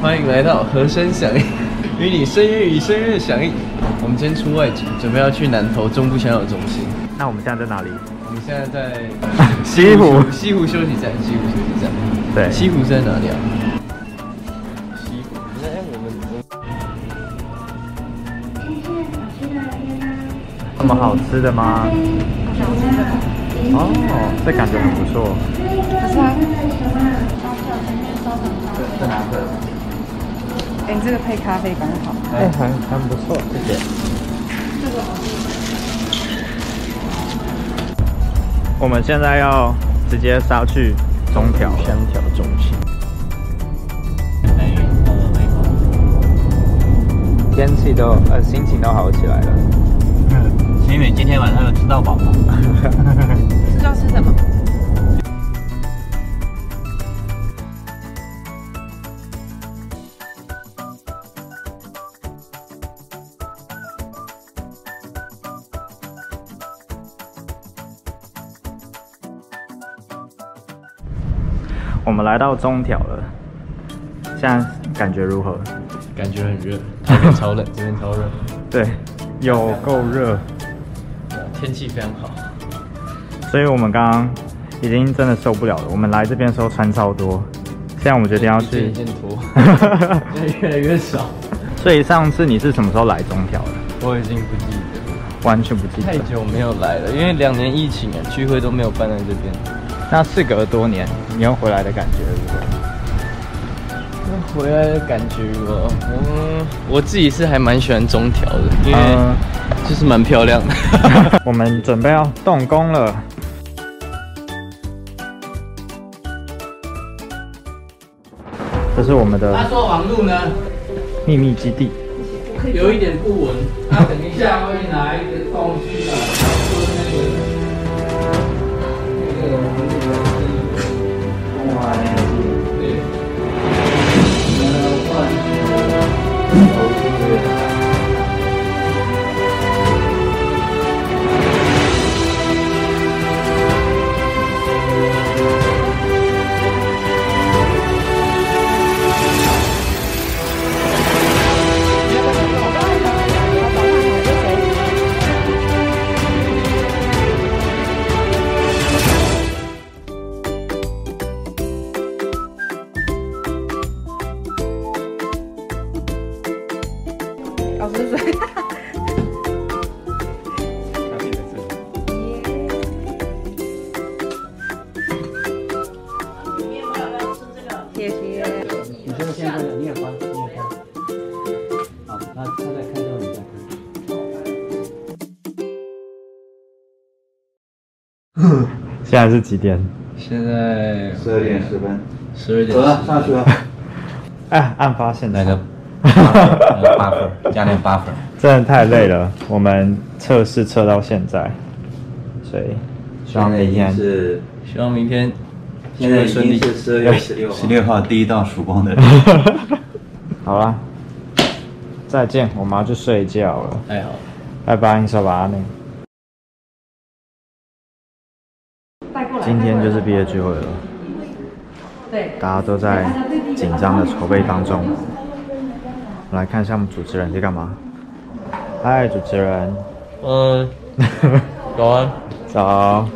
欢迎来到和声响应，与你生日与生日响应。我们今天出外景，准备要去南投中部享有中心。那我们现在在哪里？我们现在在 西湖西湖休息站，西湖休息站。对西湖是在哪里啊？西湖，哎，我们那么好吃的吗？哦，这感觉很不错。在哪个？哎，你这个配咖啡刚好。哎，很很不错，谢谢。我们现在要直接杀去中条了香条中心。天气都呃心情都好起来了。是因为今天晚上有吃到饱吗？知道吃什么？我们来到中条了，现在感觉如何？感觉很热，这边超冷，这边超热，对，有够热，天气非常好。所以我们刚刚已经真的受不了了。我们来这边的时候穿超多，现在我们决定要去一件脱，现 在越来越少。所以上次你是什么时候来中条的？我已经不记得，完全不记得太。久没有来了，因为两年疫情啊，聚会都没有办在这边。那事隔多年，你又回来的感觉如何？那回来的感觉我，嗯，我自己是还蛮喜欢中条的，因为嗯就是蛮漂亮的。我们准备要动工了。这是我们的他说网路呢秘密基地。有一点不稳，那等一下会拿一个东西啊，现在是几点？现在十二点十分，十二点走了，上去了。哎，案发现场来个八分，加点八分。真的太累了。我们测试测到现在，所以希望明天是希望明天现在已顺利经是十二月十六十六号第一道曙光的。好了，再见，我们要去睡觉了，太好了。拜拜，你说吧，内。今天就是毕业聚会了，对，大家都在紧张的筹备当中。我们来看一下我们主持人在干嘛。嗨，主持人，嗯，早安，早。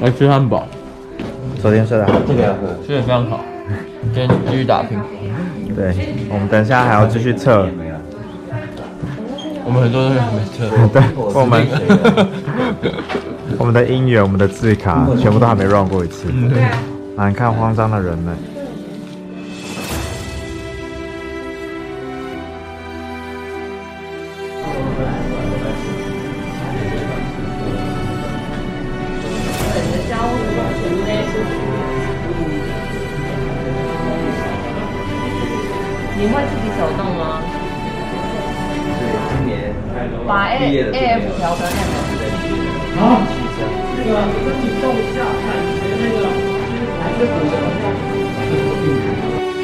来吃汉堡，昨天睡得好？这个要喝。睡得非常好。今天继续打拼，对，我们等一下还要继续测。我们很多东西还没测。对，我们 我们的音源、我们的字卡全部都还没 run 过一次。对啊。来看慌张的人们。你会自己手动吗？今年把 A F 调成 M。那个身体动一下感觉那个就是感觉左右两边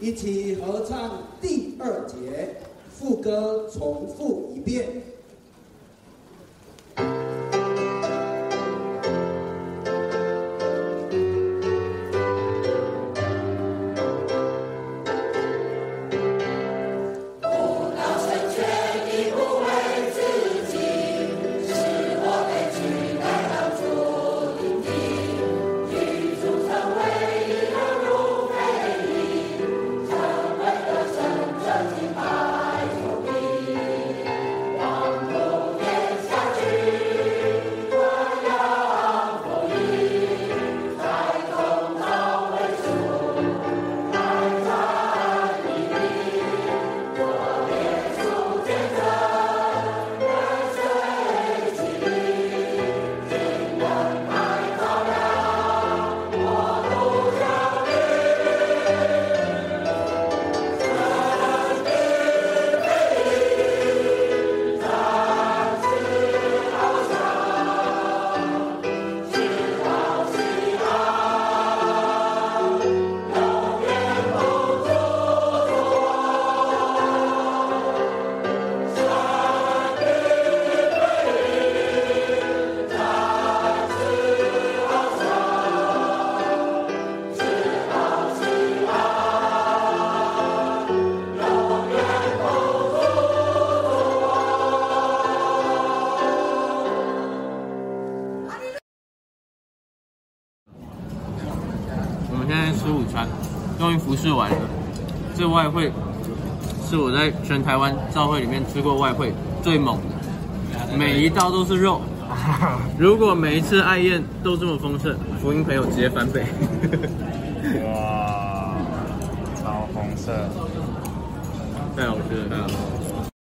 一起合唱第二节，副歌重复一遍。吃午餐，终于服侍完了。这外汇是我在全台湾教会里面吃过外汇最猛的，每一道都是肉。如果每一次爱宴都这么丰盛，福音朋友直接翻倍。哇，超红色。太好吃了，太好吃了。